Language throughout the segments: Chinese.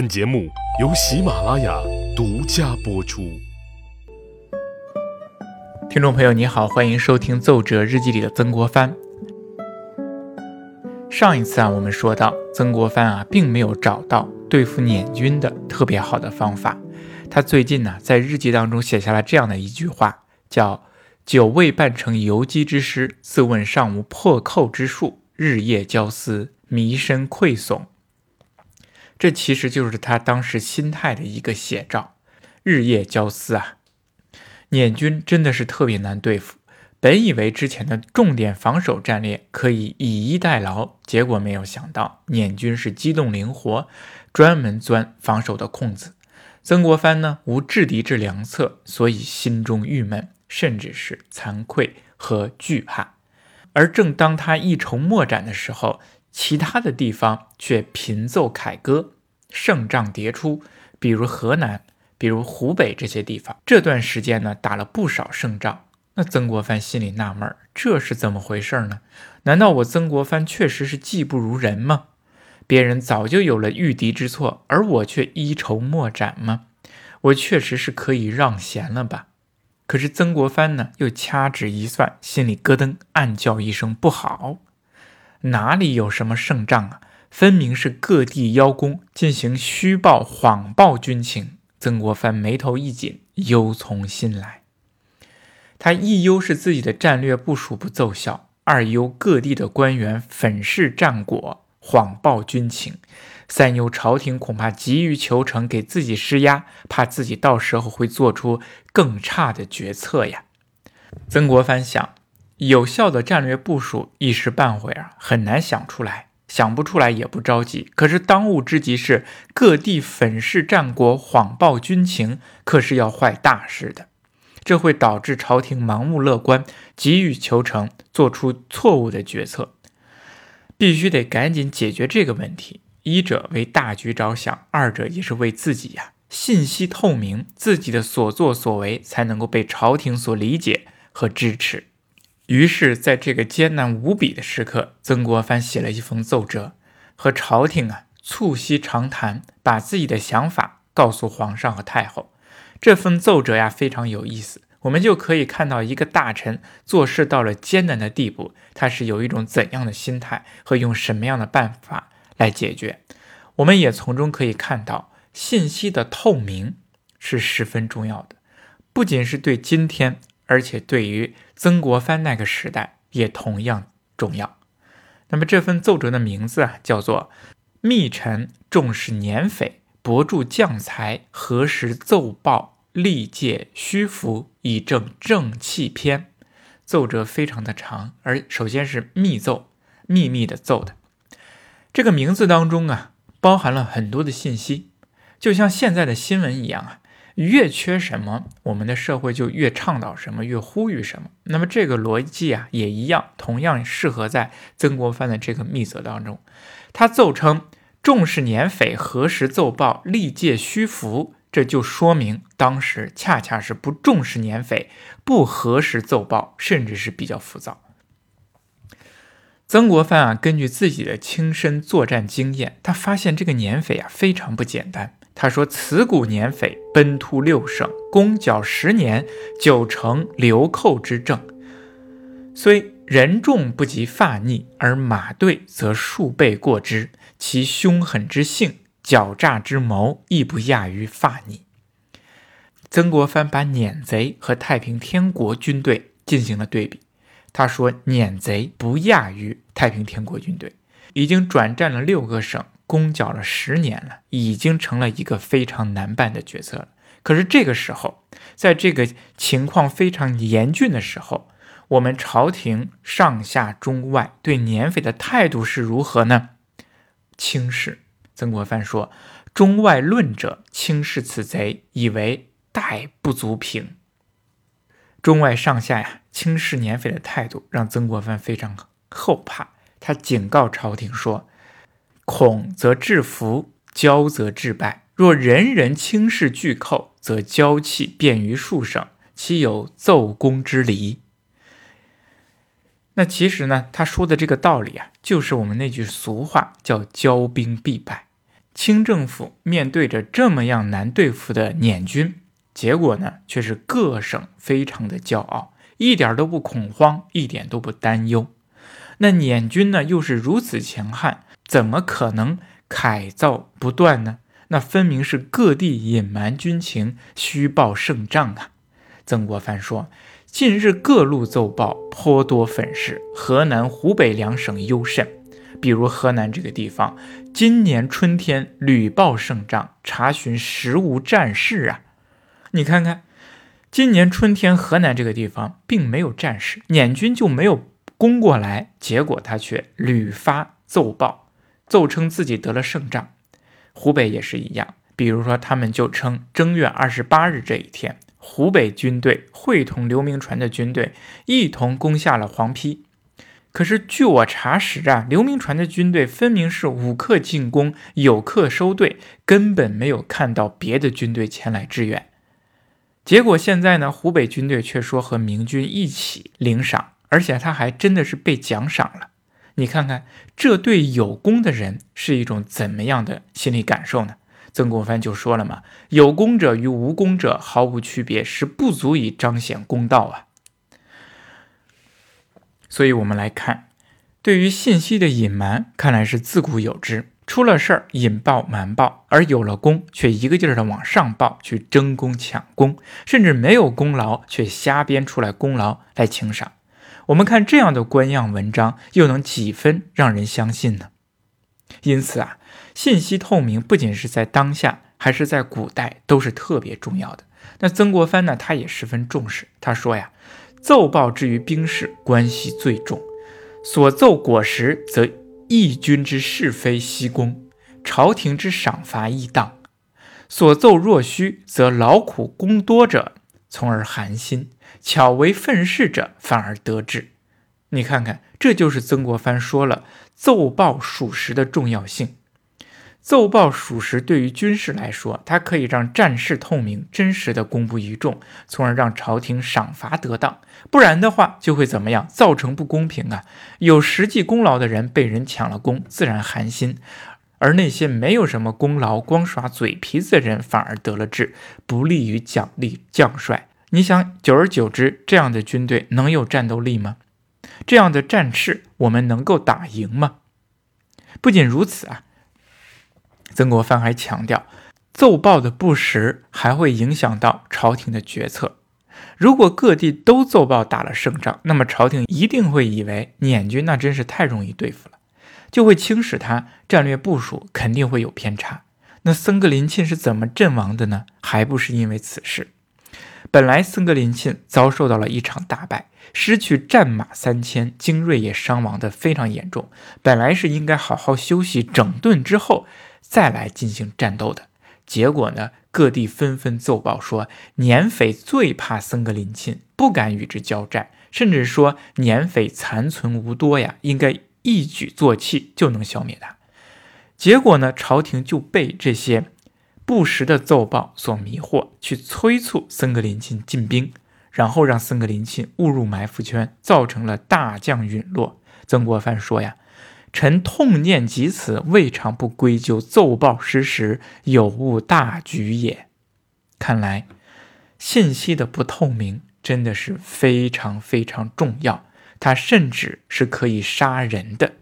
本节目由喜马拉雅独家播出。听众朋友，你好，欢迎收听《奏折日记》里的曾国藩。上一次啊，我们说到曾国藩啊，并没有找到对付捻军的特别好的方法。他最近呢，在日记当中写下了这样的一句话，叫“久未办成游击之师，自问尚无破寇之术，日夜交思，迷身愧悚。”这其实就是他当时心态的一个写照。日夜交思啊，捻军真的是特别难对付。本以为之前的重点防守战略可以以逸待劳，结果没有想到捻军是机动灵活，专门钻防守的空子。曾国藩呢无制敌之良策，所以心中郁闷，甚至是惭愧和惧怕。而正当他一筹莫展的时候，其他的地方却频奏凯歌，胜仗迭出。比如河南，比如湖北这些地方，这段时间呢打了不少胜仗。那曾国藩心里纳闷这是怎么回事呢？难道我曾国藩确实是技不如人吗？别人早就有了御敌之错，而我却一筹莫展吗？我确实是可以让贤了吧？可是曾国藩呢，又掐指一算，心里咯噔，暗叫一声不好。哪里有什么胜仗啊？分明是各地邀功，进行虚报、谎报军情。曾国藩眉头一紧，忧从心来。他一忧是自己的战略部署不奏效，二忧各地的官员粉饰战果、谎报军情，三忧朝廷恐怕急于求成，给自己施压，怕自己到时候会做出更差的决策呀。曾国藩想。有效的战略部署一时半会儿啊很难想出来，想不出来也不着急。可是当务之急是各地粉饰战果、谎报军情，可是要坏大事的。这会导致朝廷盲目乐观、急于求成，做出错误的决策。必须得赶紧解决这个问题。一者为大局着想，二者也是为自己呀。信息透明，自己的所作所为才能够被朝廷所理解和支持。于是，在这个艰难无比的时刻，曾国藩写了一封奏折，和朝廷啊促膝长谈，把自己的想法告诉皇上和太后。这份奏折呀非常有意思，我们就可以看到一个大臣做事到了艰难的地步，他是有一种怎样的心态和用什么样的办法来解决。我们也从中可以看到，信息的透明是十分重要的，不仅是对今天。而且对于曾国藩那个时代也同样重要。那么这份奏折的名字啊，叫做《密臣重视年匪，博助将才，何时奏报，历届虚浮，以正正气篇》。奏折非常的长，而首先是密奏，秘密的奏的。这个名字当中啊，包含了很多的信息，就像现在的新闻一样啊。越缺什么，我们的社会就越倡导什么，越呼吁什么。那么这个逻辑啊，也一样，同样适合在曾国藩的这个密则当中。他奏称重视年匪，何时奏报，历届虚浮，这就说明当时恰恰是不重视年匪，不何时奏报，甚至是比较浮躁。曾国藩啊，根据自己的亲身作战经验，他发现这个年匪啊非常不简单。他说：“此股年匪奔突六省，攻剿十年，九成流寇之政。虽人众不及发逆，而马队则数倍过之。其凶狠之性，狡诈之谋，亦不亚于发逆。”曾国藩把撵贼和太平天国军队进行了对比。他说：“撵贼不亚于太平天国军队，已经转战了六个省。”攻剿了十年了，已经成了一个非常难办的决策了。可是这个时候，在这个情况非常严峻的时候，我们朝廷上下中外对年匪的态度是如何呢？轻视。曾国藩说：“中外论者轻视此贼，以为待不足平。”中外上下呀，轻视年匪的态度让曾国藩非常后怕。他警告朝廷说。恐则制服，骄则致败。若人人轻视巨寇，则骄气便于数省，岂有奏功之理？那其实呢，他说的这个道理啊，就是我们那句俗话叫“骄兵必败”。清政府面对着这么样难对付的捻军，结果呢，却是各省非常的骄傲，一点都不恐慌，一点都不担忧。那捻军呢，又是如此强悍，怎么可能凯造不断呢？那分明是各地隐瞒军情，虚报胜仗啊！曾国藩说：“近日各路奏报颇多粉饰，河南、湖北两省尤甚。比如河南这个地方，今年春天屡报胜仗，查询实无战事啊！你看看，今年春天河南这个地方并没有战事，捻军就没有攻过来，结果他却屡发奏报，奏称自己得了胜仗。”湖北也是一样，比如说，他们就称正月二十八日这一天，湖北军队会同刘铭传的军队一同攻下了黄陂。可是据我查实啊，刘铭传的军队分明是五克进攻，有克收队，根本没有看到别的军队前来支援。结果现在呢，湖北军队却说和明军一起领赏，而且他还真的是被奖赏了。你看看，这对有功的人是一种怎么样的心理感受呢？曾国藩就说了嘛：“有功者与无功者毫无区别，是不足以彰显公道啊。”所以，我们来看，对于信息的隐瞒，看来是自古有之。出了事儿，隐报瞒报；而有了功，却一个劲儿的往上报，去争功抢功，甚至没有功劳，却瞎编出来功劳来请赏。我们看这样的官样文章，又能几分让人相信呢？因此啊，信息透明不仅是在当下，还是在古代都是特别重要的。那曾国藩呢，他也十分重视。他说呀：“奏报之于兵士，关系最重。所奏果实，则义军之是非悉公，朝廷之赏罚亦当；所奏若虚，则劳苦功多者，从而寒心。”巧为愤世者反而得志，你看看，这就是曾国藩说了奏报属实的重要性。奏报属实对于军事来说，它可以让战事透明、真实的公布于众，从而让朝廷赏罚得当。不然的话，就会怎么样？造成不公平啊！有实际功劳的人被人抢了功，自然寒心；而那些没有什么功劳、光耍嘴皮子的人，反而得了志，不利于奖励将帅。你想，久而久之，这样的军队能有战斗力吗？这样的战事，我们能够打赢吗？不仅如此啊，曾国藩还强调，奏报的不实还会影响到朝廷的决策。如果各地都奏报打了胜仗，那么朝廷一定会以为捻军那真是太容易对付了，就会轻视他，战略部署肯定会有偏差。那僧格林沁是怎么阵亡的呢？还不是因为此事。本来僧格林沁遭受到了一场大败，失去战马三千，精锐也伤亡的非常严重。本来是应该好好休息整顿之后再来进行战斗的，结果呢，各地纷纷奏报说捻匪最怕僧格林沁，不敢与之交战，甚至说捻匪残存无多呀，应该一举作气就能消灭他。结果呢，朝廷就被这些。不实的奏报所迷惑，去催促森格林沁进兵，然后让森格林沁误入埋伏圈，造成了大将陨落。曾国藩说呀：“臣痛念及此，未尝不归咎奏报失实，有误大局也。”看来，信息的不透明真的是非常非常重要，它甚至是可以杀人的。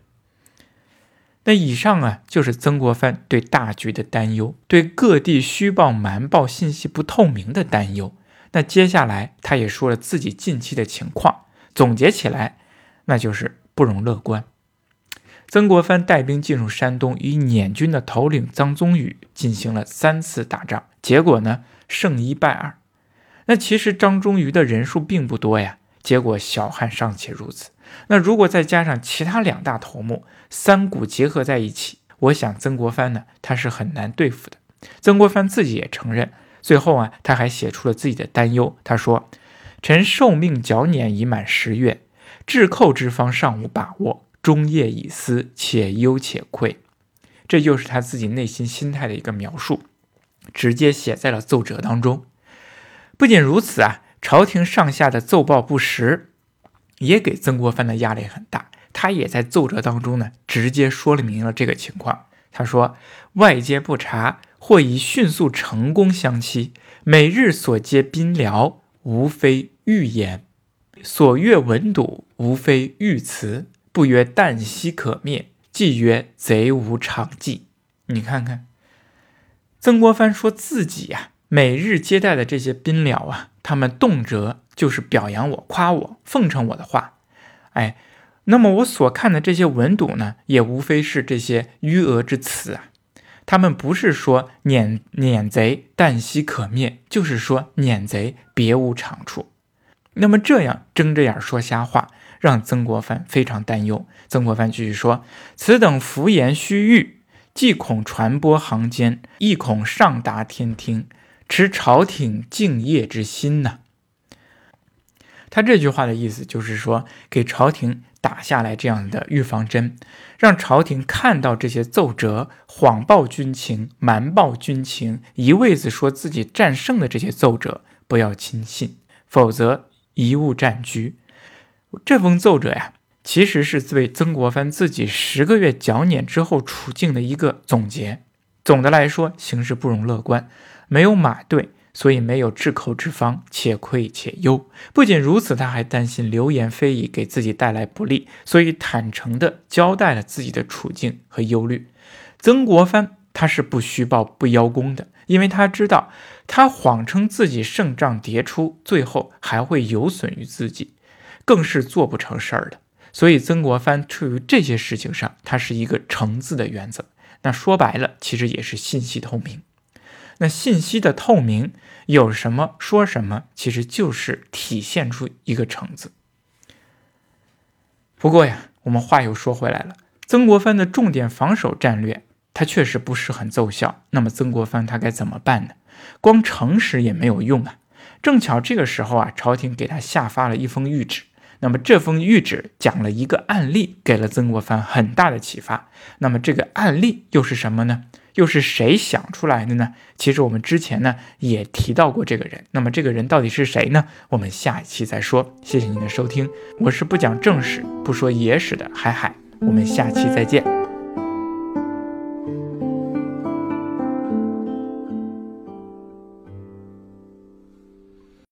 那以上啊，就是曾国藩对大局的担忧，对各地虚报瞒报、信息不透明的担忧。那接下来他也说了自己近期的情况，总结起来，那就是不容乐观。曾国藩带兵进入山东，与捻军的头领张宗禹进行了三次打仗，结果呢，胜一败二。那其实张忠禹的人数并不多呀，结果小汉尚且如此。那如果再加上其他两大头目，三股结合在一起，我想曾国藩呢，他是很难对付的。曾国藩自己也承认，最后啊，他还写出了自己的担忧。他说：“臣受命剿捻已满十月，制寇之方尚无把握，终夜以思，且忧且愧。”这就是他自己内心心态的一个描述，直接写在了奏折当中。不仅如此啊，朝廷上下的奏报不实。也给曾国藩的压力很大，他也在奏折当中呢，直接说了明了这个情况。他说：“外界不察，或以迅速成功相期。每日所接宾僚，无非欲言；所阅文睹，无非欲辞。不曰旦夕可灭，既曰贼无常计。”你看看，曾国藩说自己呀，每日接待的这些宾僚啊，他们动辄就是表扬我、夸我、奉承我的话。哎，那么我所看的这些文赌呢，也无非是这些迂讹之词啊。他们不是说撵撵贼旦夕可灭，就是说撵贼别无长处。那么这样睁着眼说瞎话，让曾国藩非常担忧。曾国藩继续说：“此等浮言虚誉，既恐传播行间，亦恐上达天听，持朝廷敬业之心呢。”他这句话的意思就是说，给朝廷打下来这样的预防针，让朝廷看到这些奏折谎报军情、瞒报军情，一味子说自己战胜的这些奏折，不要轻信，否则贻误战局。这封奏折呀，其实是对曾国藩自己十个月剿捻之后处境的一个总结。总的来说，形势不容乐观，没有马队。所以没有治寇之方，且愧且忧。不仅如此，他还担心流言蜚语给自己带来不利，所以坦诚地交代了自己的处境和忧虑。曾国藩他是不虚报不邀功的，因为他知道他谎称自己胜仗迭出，最后还会有损于自己，更是做不成事儿的。所以曾国藩处于这些事情上，他是一个诚字的原则。那说白了，其实也是信息透明。那信息的透明有什么说什么，其实就是体现出一个“诚”字。不过呀，我们话又说回来了，曾国藩的重点防守战略，他确实不是很奏效。那么曾国藩他该怎么办呢？光诚实也没有用啊。正巧这个时候啊，朝廷给他下发了一封谕旨。那么这封谕旨讲了一个案例，给了曾国藩很大的启发。那么这个案例又是什么呢？又是谁想出来的呢？其实我们之前呢也提到过这个人。那么这个人到底是谁呢？我们下一期再说。谢谢您的收听，我是不讲正史、不说野史的海海。我们下期再见。